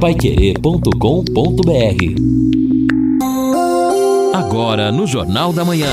Paiquerê.com.br Agora no Jornal da Manhã.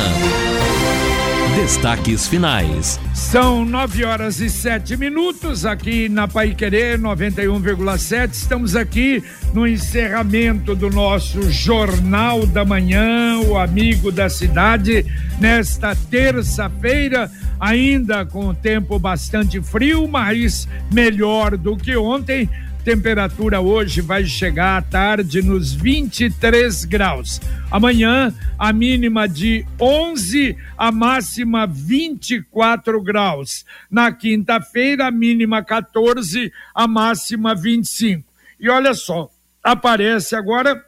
Destaques finais. São nove horas e sete minutos aqui na Pai Querer 91,7. Estamos aqui no encerramento do nosso Jornal da Manhã, o Amigo da Cidade, nesta terça-feira, ainda com o tempo bastante frio, mas melhor do que ontem Temperatura hoje vai chegar à tarde nos 23 graus. Amanhã, a mínima de 11, a máxima 24 graus. Na quinta-feira, a mínima 14, a máxima 25. E olha só, aparece agora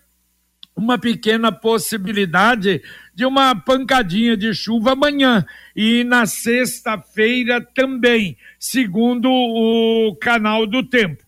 uma pequena possibilidade de uma pancadinha de chuva amanhã e na sexta-feira também, segundo o canal do tempo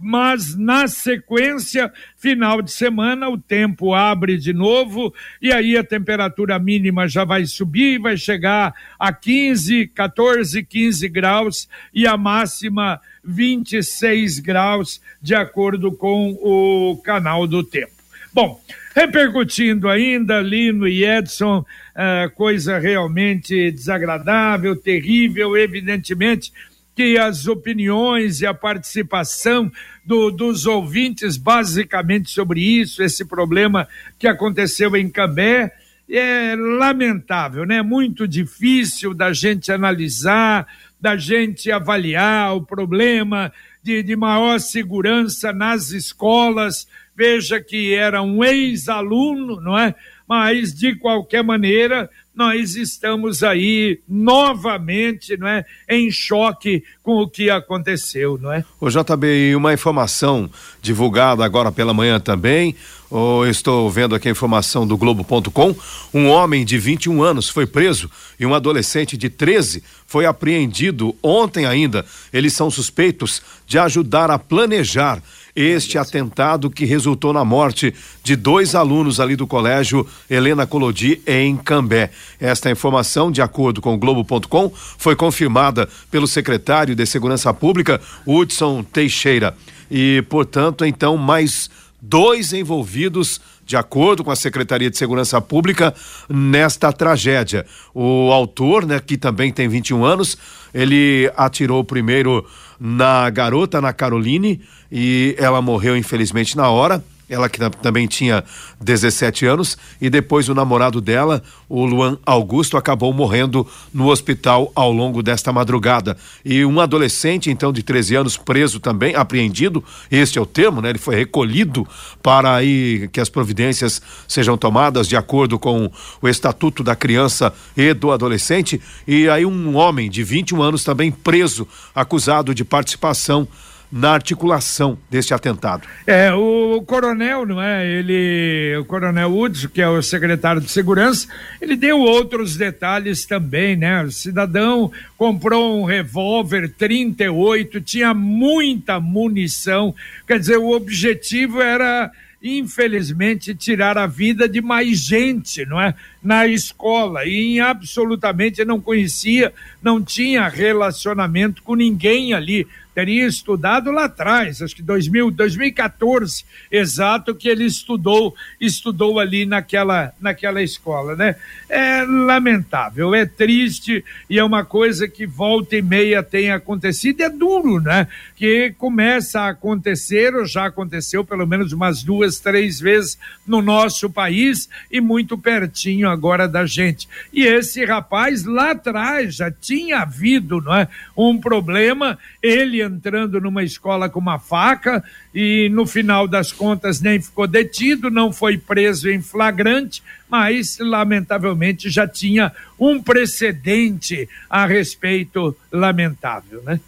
mas na sequência, final de semana, o tempo abre de novo e aí a temperatura mínima já vai subir, vai chegar a 15, 14, 15 graus e a máxima 26 graus, de acordo com o canal do tempo. Bom, repercutindo ainda, Lino e Edson, uh, coisa realmente desagradável, terrível, evidentemente que as opiniões e a participação do, dos ouvintes, basicamente sobre isso, esse problema que aconteceu em Cambé, é lamentável, né? Muito difícil da gente analisar, da gente avaliar o problema de, de maior segurança nas escolas. Veja que era um ex-aluno, não é? Mas, de qualquer maneira, nós estamos aí novamente, não é, em choque com o que aconteceu, não é? O JB, uma informação divulgada agora pela manhã também, oh, estou vendo aqui a informação do Globo.com, um homem de 21 anos foi preso e um adolescente de 13 foi apreendido ontem ainda. Eles são suspeitos de ajudar a planejar este atentado que resultou na morte de dois alunos ali do colégio Helena Colodi em Cambé. Esta informação, de acordo com o Globo.com, foi confirmada pelo secretário de Segurança Pública, Hudson Teixeira. E, portanto, então, mais dois envolvidos de acordo com a Secretaria de Segurança Pública, nesta tragédia. O autor, né, que também tem 21 anos, ele atirou primeiro na garota, na Caroline, e ela morreu infelizmente na hora ela que também tinha 17 anos, e depois o namorado dela, o Luan Augusto, acabou morrendo no hospital ao longo desta madrugada. E um adolescente, então, de 13 anos, preso também, apreendido, este é o termo, né? Ele foi recolhido para aí que as providências sejam tomadas de acordo com o Estatuto da Criança e do Adolescente. E aí um homem de 21 anos também preso, acusado de participação na articulação deste atentado. É, o coronel, não é? Ele, o coronel Hudson, que é o secretário de segurança, ele deu outros detalhes também, né? O cidadão comprou um revólver 38, tinha muita munição, quer dizer, o objetivo era infelizmente, tirar a vida de mais gente, não é? Na escola. E absolutamente não conhecia, não tinha relacionamento com ninguém ali teria estudado lá atrás, acho que 2000, 2014, exato que ele estudou, estudou ali naquela, naquela escola, né? É lamentável, é triste e é uma coisa que volta e meia tem acontecido, é duro, né? Que começa a acontecer, ou já aconteceu pelo menos umas duas, três vezes no nosso país e muito pertinho agora da gente. E esse rapaz lá atrás já tinha havido, não é? Um problema, ele entrando numa escola com uma faca e no final das contas nem ficou detido, não foi preso em flagrante, mas lamentavelmente já tinha um precedente a respeito lamentável, né?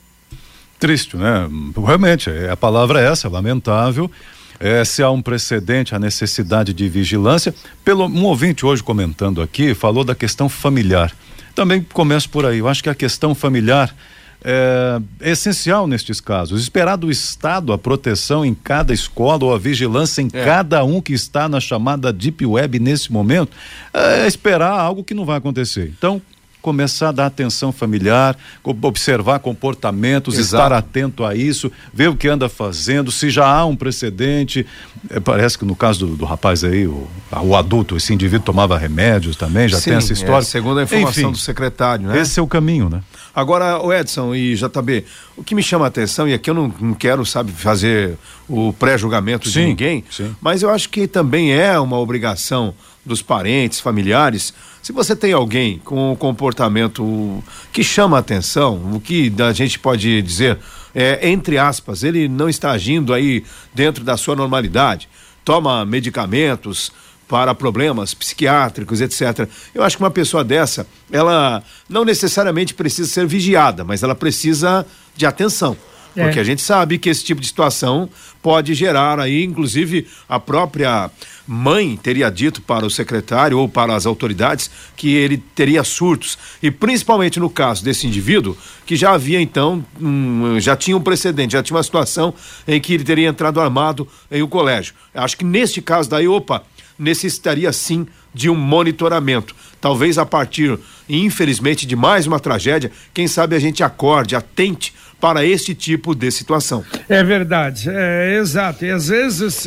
Triste, né? Realmente, a palavra é essa, lamentável. É, se há um precedente, a necessidade de vigilância. Pelo um ouvinte hoje comentando aqui falou da questão familiar. Também começo por aí. Eu acho que a questão familiar é, essencial nestes casos. Esperar do Estado a proteção em cada escola ou a vigilância em é. cada um que está na chamada Deep Web nesse momento é esperar algo que não vai acontecer. Então, começar a dar atenção familiar, observar comportamentos, Exato. estar atento a isso, ver o que anda fazendo, se já há um precedente. É, parece que no caso do, do rapaz aí, o, o, adulto, esse indivíduo tomava remédios também, já Sim, tem essa história. É, segundo a informação Enfim, do secretário, né? Esse é o caminho, né? Agora, o Edson e JB, o que me chama a atenção, e aqui eu não, não quero, sabe, fazer o pré-julgamento de ninguém, sim. mas eu acho que também é uma obrigação dos parentes, familiares, se você tem alguém com um comportamento que chama atenção, o que a gente pode dizer, é, entre aspas, ele não está agindo aí dentro da sua normalidade, toma medicamentos para problemas psiquiátricos, etc. Eu acho que uma pessoa dessa, ela não necessariamente precisa ser vigiada, mas ela precisa de atenção. É. Porque a gente sabe que esse tipo de situação pode gerar aí, inclusive, a própria mãe teria dito para o secretário ou para as autoridades que ele teria surtos. E principalmente no caso desse indivíduo, que já havia então, um, já tinha um precedente, já tinha uma situação em que ele teria entrado armado em um colégio. Acho que neste caso daí, opa, necessitaria sim de um monitoramento. Talvez a partir, infelizmente, de mais uma tragédia, quem sabe a gente acorde, atente para esse tipo de situação. É verdade, é exato. E às vezes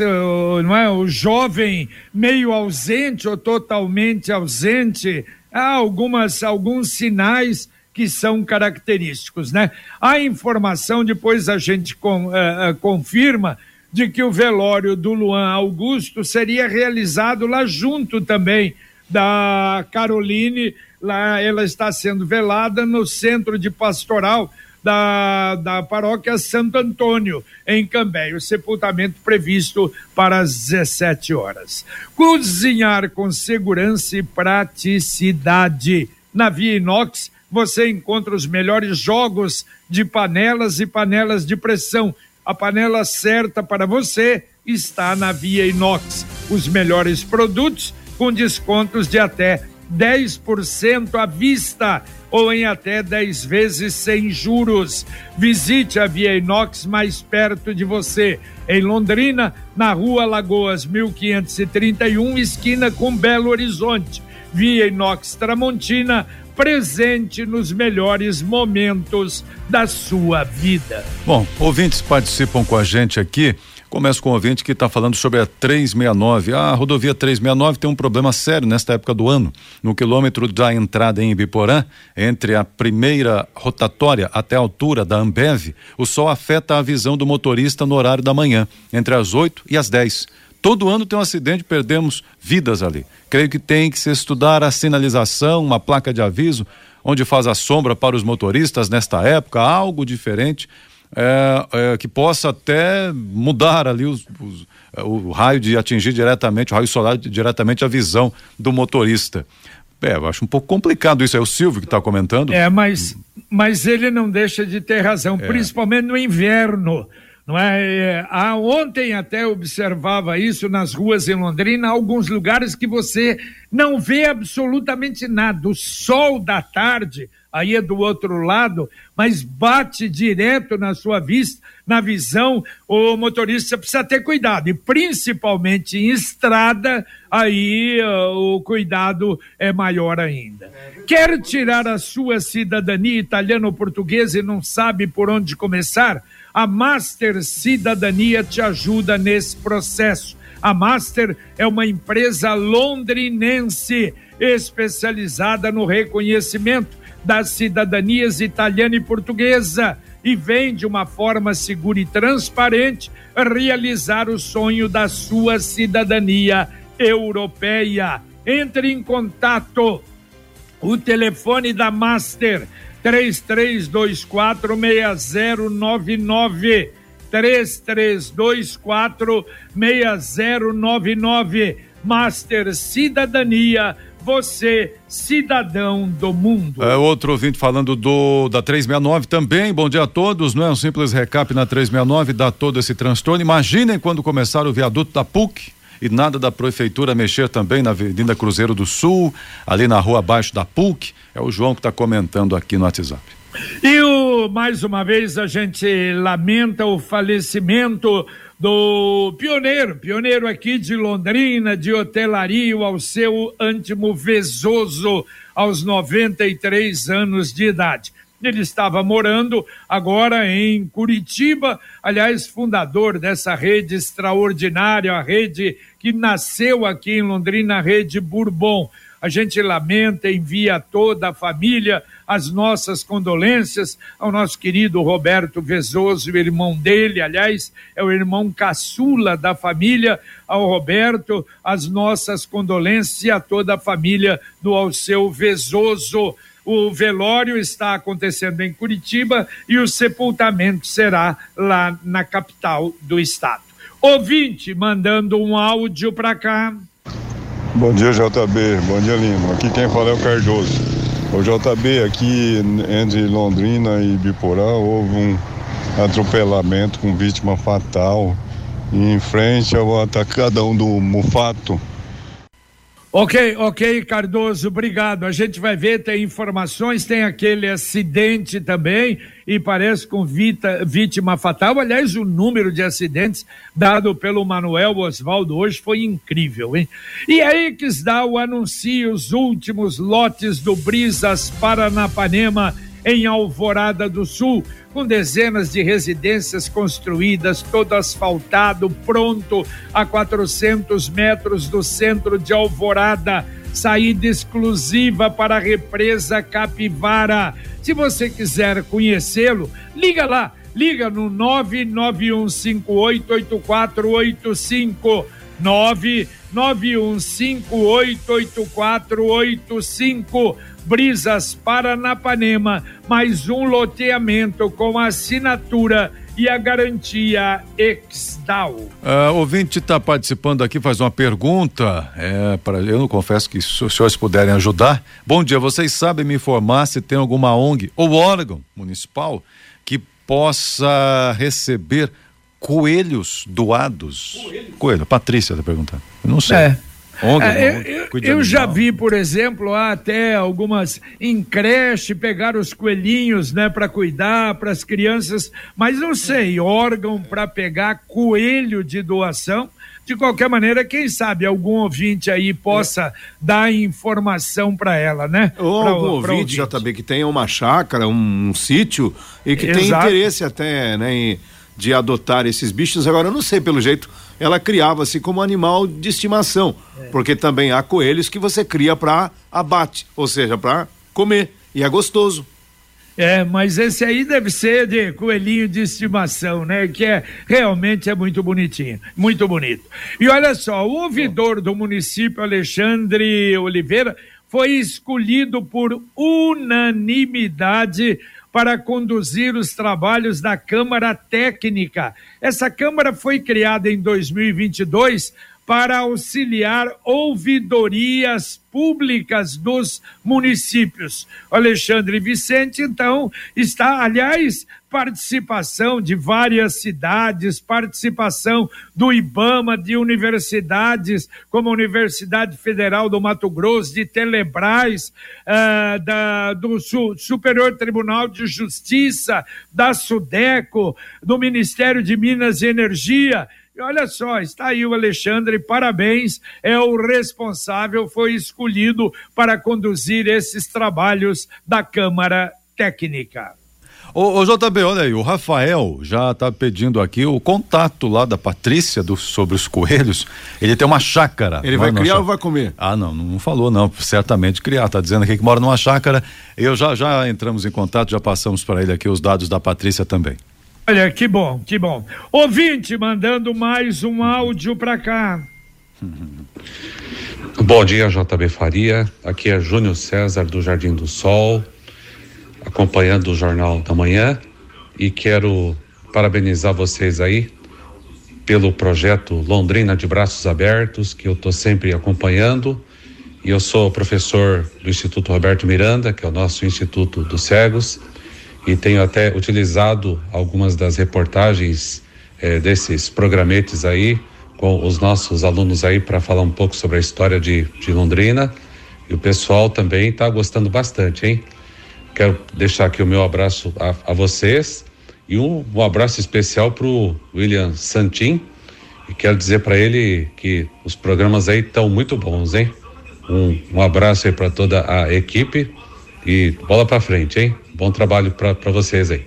não é o jovem meio ausente ou totalmente ausente, há algumas alguns sinais que são característicos, né? A informação depois a gente com, uh, confirma de que o velório do Luan Augusto seria realizado lá junto também da Caroline, lá ela está sendo velada no centro de pastoral da, da paróquia Santo Antônio, em Cambé. O sepultamento previsto para as 17 horas. Cozinhar com segurança e praticidade. Na Via Inox, você encontra os melhores jogos de panelas e panelas de pressão a panela certa para você está na Via Inox. Os melhores produtos com descontos de até 10% à vista ou em até 10 vezes sem juros. Visite a Via Inox mais perto de você, em Londrina, na Rua Lagoas 1531, esquina com Belo Horizonte. Via Inox Tramontina, presente nos melhores momentos da sua vida. Bom, ouvintes participam com a gente aqui. Começo com o ouvinte que está falando sobre a 369. A rodovia 369 tem um problema sério nesta época do ano. No quilômetro da entrada em Ibiporã, entre a primeira rotatória até a altura da Ambev, o sol afeta a visão do motorista no horário da manhã, entre as 8 e as 10. Todo ano tem um acidente, perdemos vidas ali. Creio que tem que se estudar a sinalização, uma placa de aviso, onde faz a sombra para os motoristas nesta época, algo diferente. É, é, que possa até mudar ali os, os, o raio de atingir diretamente, o raio solar diretamente a visão do motorista. É, eu acho um pouco complicado isso. É o Silvio que está comentando. É, mas, mas ele não deixa de ter razão, é. principalmente no inverno. Não é? Ah, ontem até observava isso nas ruas em Londrina, alguns lugares que você não vê absolutamente nada. O sol da tarde, aí é do outro lado, mas bate direto na sua vista, na visão. O motorista precisa ter cuidado, e principalmente em estrada, aí uh, o cuidado é maior ainda. Quer tirar a sua cidadania italiana ou portuguesa e não sabe por onde começar? A Master Cidadania te ajuda nesse processo. A Master é uma empresa londrinense especializada no reconhecimento das cidadanias italiana e portuguesa e vem de uma forma segura e transparente realizar o sonho da sua cidadania europeia. Entre em contato. O telefone da Master 3324 6099 3324 6099 Master Cidadania você, cidadão do mundo. É, outro ouvinte falando do da 369 também. Bom dia a todos. Não é um simples recap na 369, dá todo esse transtorno. Imaginem quando começar o viaduto da PUC e nada da prefeitura mexer também na Avenida Cruzeiro do Sul, ali na rua abaixo da PUC. É o João que está comentando aqui no WhatsApp. E o mais uma vez a gente lamenta o falecimento do pioneiro, pioneiro aqui de Londrina, de hotelaria, ao seu Antimo Vezoso, aos 93 anos de idade. Ele estava morando agora em Curitiba, aliás, fundador dessa rede extraordinária, a rede que nasceu aqui em Londrina, a rede Bourbon. A gente lamenta, envia a toda a família as nossas condolências ao nosso querido Roberto Vezoso, o irmão dele, aliás, é o irmão caçula da família, ao Roberto, as nossas condolências e a toda a família do Alceu Vezoso. O velório está acontecendo em Curitiba e o sepultamento será lá na capital do estado. Ouvinte mandando um áudio para cá. Bom dia, JB. Bom dia, Lima. Aqui quem fala é o Cardoso. O JB, aqui entre Londrina e Biporã, houve um atropelamento com vítima fatal em frente ao atacadão do Mufato. Ok, ok, Cardoso, obrigado. A gente vai ver, tem informações, tem aquele acidente também, e parece com vita, vítima fatal. Aliás, o número de acidentes dado pelo Manuel Osvaldo hoje foi incrível, hein? E dar o anuncio, os últimos lotes do Brisas Paranapanema em Alvorada do Sul, com dezenas de residências construídas, todo asfaltado, pronto a 400 metros do centro de Alvorada. Saída exclusiva para a represa Capivara. Se você quiser conhecê-lo, liga lá, liga no 991588485. 991588485 Brisas Paranapanema, mais um loteamento com assinatura e a garantia Exdal. Uh, o ouvinte está participando aqui, faz uma pergunta. É, para eu não confesso que se os senhores puderem ajudar. Bom dia, vocês sabem me informar se tem alguma ONG ou órgão municipal que possa receber coelhos doados? Coelho, Coelho Patrícia está perguntando. Eu não sei. É. ONG, é, eu, eu já vi, por exemplo, até algumas em creche pegar os coelhinhos, né, para cuidar para as crianças, mas não sei, órgão para pegar coelho de doação. De qualquer maneira, quem sabe algum ouvinte aí possa é. dar informação para ela, né? Ou pra, algum ouvinte, ouvinte, JB, que tenha uma chácara, um, um sítio e que tem interesse até, né, em, de adotar esses bichos. Agora, eu não sei, pelo jeito, ela criava-se como animal de estimação, é. porque também há coelhos que você cria para abate, ou seja, para comer, e é gostoso. É, mas esse aí deve ser de coelhinho de estimação, né? Que é realmente é muito bonitinho, muito bonito. E olha só, o ouvidor do município Alexandre Oliveira foi escolhido por unanimidade para conduzir os trabalhos da Câmara Técnica. Essa Câmara foi criada em 2022 para auxiliar ouvidorias públicas dos municípios. O Alexandre Vicente, então, está, aliás, participação de várias cidades, participação do IBAMA, de universidades, como a Universidade Federal do Mato Grosso, de Telebras, uh, da, do Su Superior Tribunal de Justiça, da SUDECO, do Ministério de Minas e Energia e olha só, está aí o Alexandre, parabéns, é o responsável, foi escolhido para conduzir esses trabalhos da Câmara Técnica. Ô, ô JB, olha aí, o Rafael já está pedindo aqui o contato lá da Patrícia do, sobre os coelhos. Ele tem uma chácara. Ele vai criar ou vai comer? Ah, não, não falou não, certamente criar. Tá dizendo aqui que mora numa chácara. Eu já já entramos em contato, já passamos para ele aqui os dados da Patrícia também. Olha, que bom, que bom. Ouvinte mandando mais um áudio para cá. Bom dia, JB Faria. Aqui é Júnior César do Jardim do Sol, acompanhando o Jornal da Manhã e quero parabenizar vocês aí pelo projeto Londrina de Braços Abertos, que eu estou sempre acompanhando. E eu sou professor do Instituto Roberto Miranda, que é o nosso Instituto dos Cegos e tenho até utilizado algumas das reportagens eh, desses programetes aí com os nossos alunos aí para falar um pouco sobre a história de, de Londrina e o pessoal também está gostando bastante, hein? quero deixar aqui o meu abraço a, a vocês e um, um abraço especial para o William Santin. E quero dizer para ele que os programas aí estão muito bons, hein? Um, um abraço aí para toda a equipe e bola para frente, hein? Bom trabalho para vocês aí.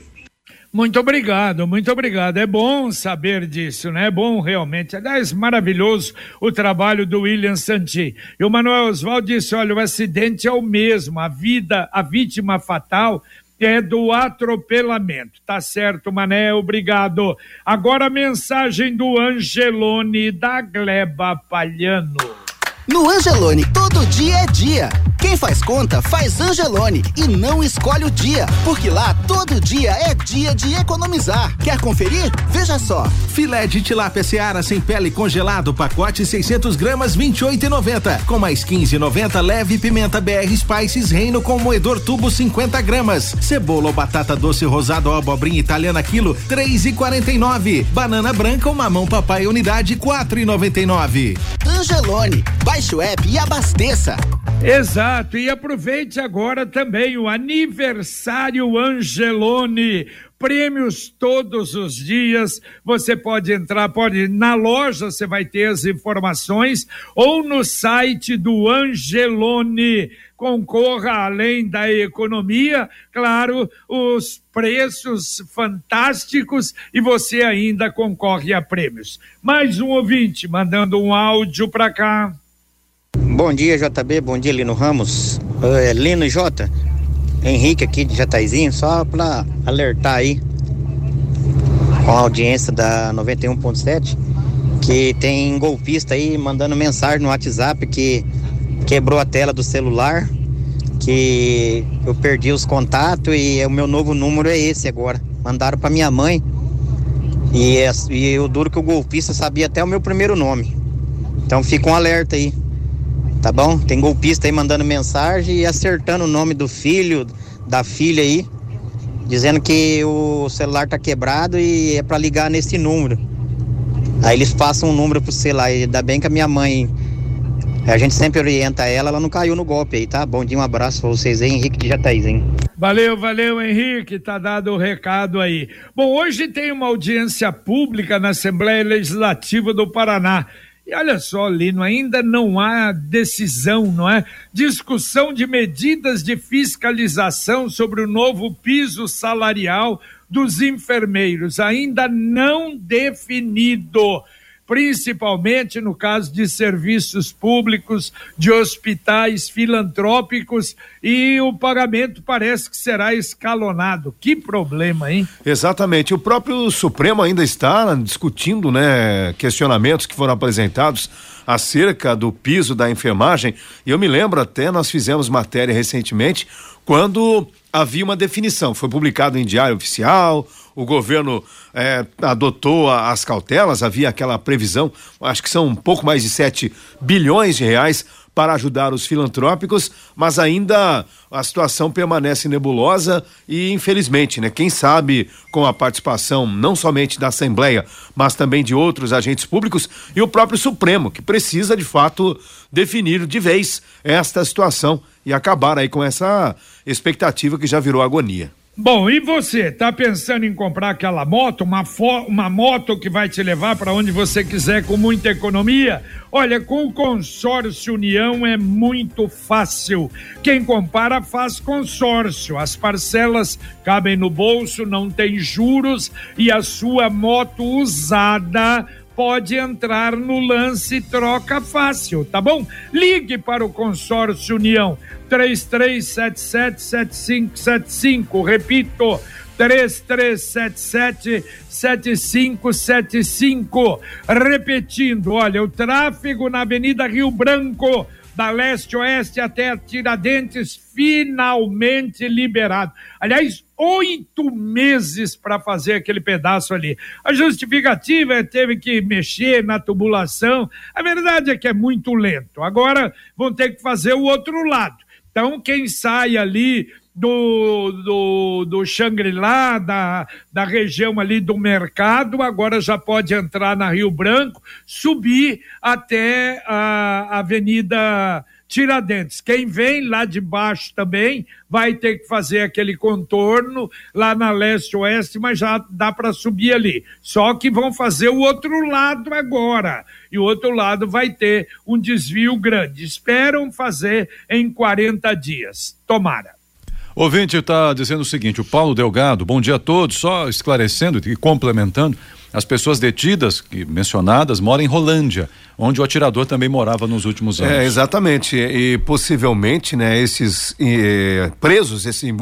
Muito obrigado, muito obrigado. É bom saber disso, né? É bom realmente. Aliás, maravilhoso o trabalho do William Santi. E o Manuel Oswaldo disse: olha, o acidente é o mesmo, a vida, a vítima fatal é do atropelamento. Tá certo, Mané, obrigado. Agora a mensagem do Angelone da Gleba Palhano. No Angelone, todo dia é dia. Quem faz conta, faz Angelone e não escolhe o dia, porque lá todo dia é dia de economizar. Quer conferir? Veja só. Filé de tilápia seara sem pele congelado, pacote 600 gramas, 28,90. Com mais 15,90 leve pimenta BR Spices Reino com moedor tubo 50 gramas. Cebola ou batata doce rosada ou abobrinha italiana quilo 3,49. Banana branca ou mamão papai unidade 4,99. Angelone, baixe o app e abasteça. Exato, e aproveite agora também o aniversário Angelone. Prêmios todos os dias. Você pode entrar, pode na loja, você vai ter as informações, ou no site do Angelone. Concorra além da economia, claro, os preços fantásticos e você ainda concorre a prêmios. Mais um ouvinte mandando um áudio para cá. Bom dia, JB. Bom dia, Lino Ramos. É, Lino J. Henrique aqui de Jataizinho, só para alertar aí com a audiência da 91.7 que tem golpista aí mandando mensagem no WhatsApp que quebrou a tela do celular, que eu perdi os contatos e o meu novo número é esse agora. Mandaram para minha mãe e, e eu duro que o golpista sabia até o meu primeiro nome. Então fica um alerta aí tá bom? Tem golpista aí mandando mensagem e acertando o nome do filho, da filha aí, dizendo que o celular tá quebrado e é para ligar nesse número. Aí eles passam um número pro celular, e ainda bem que a minha mãe, a gente sempre orienta ela, ela não caiu no golpe aí, tá? Bom dia, um abraço pra vocês aí, Henrique de Jataizinho. Valeu, valeu, Henrique, tá dado o recado aí. Bom, hoje tem uma audiência pública na Assembleia Legislativa do Paraná. E olha só, Lino, ainda não há decisão, não é? Discussão de medidas de fiscalização sobre o novo piso salarial dos enfermeiros, ainda não definido principalmente no caso de serviços públicos, de hospitais filantrópicos e o pagamento parece que será escalonado. Que problema, hein? Exatamente. O próprio Supremo ainda está discutindo, né, questionamentos que foram apresentados acerca do piso da enfermagem. E eu me lembro até nós fizemos matéria recentemente quando havia uma definição, foi publicado em diário oficial, o governo é, adotou as cautelas, havia aquela previsão, acho que são um pouco mais de 7 bilhões de reais para ajudar os filantrópicos, mas ainda a situação permanece nebulosa e infelizmente, né, quem sabe com a participação não somente da Assembleia, mas também de outros agentes públicos e o próprio Supremo, que precisa de fato definir de vez esta situação e acabar aí com essa expectativa que já virou agonia. Bom, e você, tá pensando em comprar aquela moto, uma, uma moto que vai te levar para onde você quiser com muita economia? Olha, com o consórcio União é muito fácil. Quem compara faz consórcio. As parcelas cabem no bolso, não tem juros e a sua moto usada pode entrar no lance troca fácil, tá bom? Ligue para o consórcio União 33777575, repito, 33777575. Repetindo, olha, o tráfego na Avenida Rio Branco da leste-oeste até Tiradentes, finalmente liberado. Aliás, oito meses para fazer aquele pedaço ali. A justificativa é teve que mexer na tubulação. A verdade é que é muito lento. Agora vão ter que fazer o outro lado. Então, quem sai ali do, do, do Xangri-Lá, da, da região ali do mercado, agora já pode entrar na Rio Branco, subir até a Avenida Tiradentes. Quem vem lá de baixo também vai ter que fazer aquele contorno lá na leste-oeste, mas já dá para subir ali. Só que vão fazer o outro lado agora. E o outro lado vai ter um desvio grande. Esperam fazer em 40 dias. Tomara. Ouvinte está dizendo o seguinte: o Paulo Delgado, bom dia a todos. Só esclarecendo e complementando, as pessoas detidas e mencionadas moram em Rolândia, onde o atirador também morava nos últimos anos. É, exatamente. E possivelmente, né, esses eh, presos, esses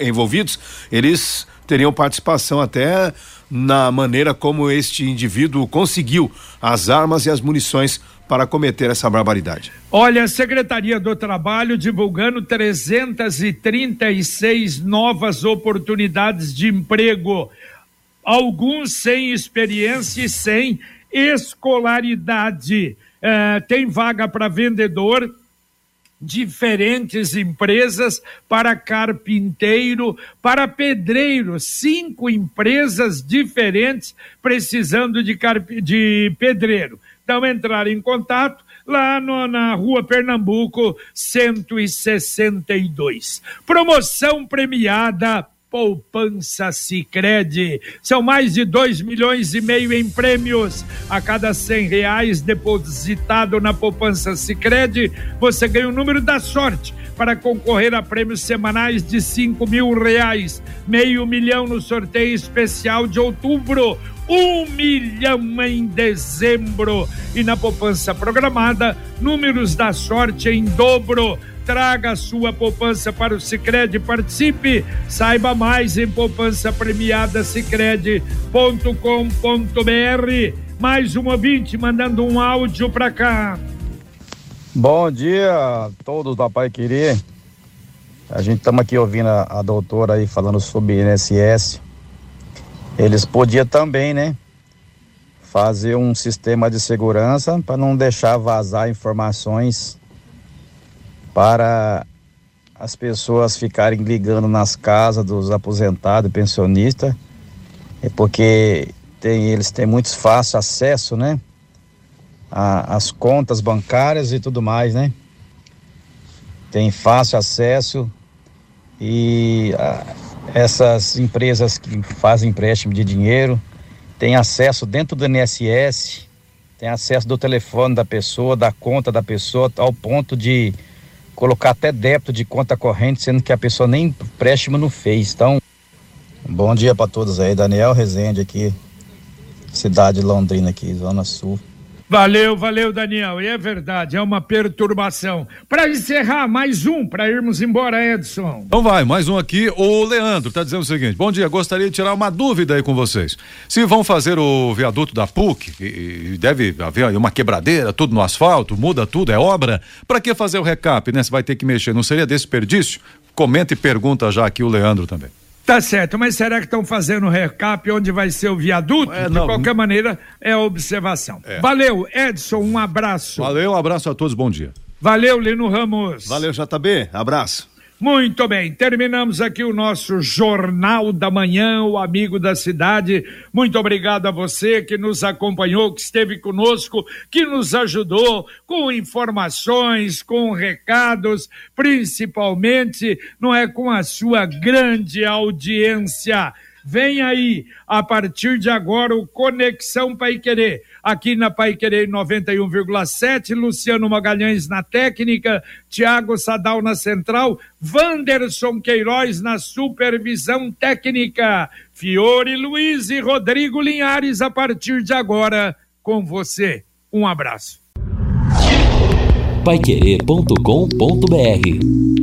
envolvidos, eles teriam participação até na maneira como este indivíduo conseguiu as armas e as munições para cometer essa barbaridade. Olha, a Secretaria do Trabalho divulgando 336 novas oportunidades de emprego alguns sem experiência e sem escolaridade. É, tem vaga para vendedor, diferentes empresas para carpinteiro, para pedreiro, cinco empresas diferentes precisando de, de pedreiro. Então, entrar em contato lá no, na rua Pernambuco, 162. Promoção premiada Poupança Sicredi. São mais de dois milhões e meio em prêmios. A cada cem reais depositado na Poupança Sicredi, você ganha o número da sorte para concorrer a prêmios semanais de cinco mil reais. Meio milhão no sorteio especial de outubro. Um milhão em dezembro. E na poupança programada, números da sorte em dobro traga a sua poupança para o Sicredi, participe, saiba mais em poupança premiada. Mais um ouvinte mandando um áudio para cá. Bom dia a todos da Pai Querer. A gente estamos aqui ouvindo a, a doutora aí falando sobre INSS. Eles podiam também, né? Fazer um sistema de segurança para não deixar vazar informações para as pessoas ficarem ligando nas casas dos aposentados pensionistas, é porque tem, eles têm muito fácil acesso, né? As contas bancárias e tudo mais, né? Tem fácil acesso e a, essas empresas que fazem empréstimo de dinheiro têm acesso dentro do INSS, tem acesso do telefone da pessoa, da conta da pessoa, ao ponto de colocar até débito de conta corrente, sendo que a pessoa nem empréstimo não fez. Então, bom dia para todos aí. Daniel Rezende aqui, cidade de Londrina aqui, Zona Sul. Valeu, valeu, Daniel. E é verdade, é uma perturbação. Para encerrar, mais um, para irmos embora, Edson. Então vai, mais um aqui. O Leandro está dizendo o seguinte: Bom dia, gostaria de tirar uma dúvida aí com vocês. Se vão fazer o viaduto da PUC, e, e deve haver uma quebradeira, tudo no asfalto, muda tudo, é obra, para que fazer o recap, né? Você vai ter que mexer, não seria desperdício? Comenta e pergunta já aqui o Leandro também. Tá certo, mas será que estão fazendo recap onde vai ser o viaduto? É, De qualquer maneira, é observação. É. Valeu, Edson, um abraço. Valeu, um abraço a todos, bom dia. Valeu, Lino Ramos. Valeu, JB, abraço. Muito bem, terminamos aqui o nosso Jornal da Manhã, o amigo da cidade. Muito obrigado a você que nos acompanhou, que esteve conosco, que nos ajudou com informações, com recados, principalmente, não é com a sua grande audiência. Vem aí, a partir de agora, o Conexão Pai Querer, aqui na Pai Querer 91,7, Luciano Magalhães na técnica, Tiago Sadal na central, Wanderson Queiroz na supervisão técnica, Fiore Luiz e Rodrigo Linhares a partir de agora com você. Um abraço. Paiquerê.com.br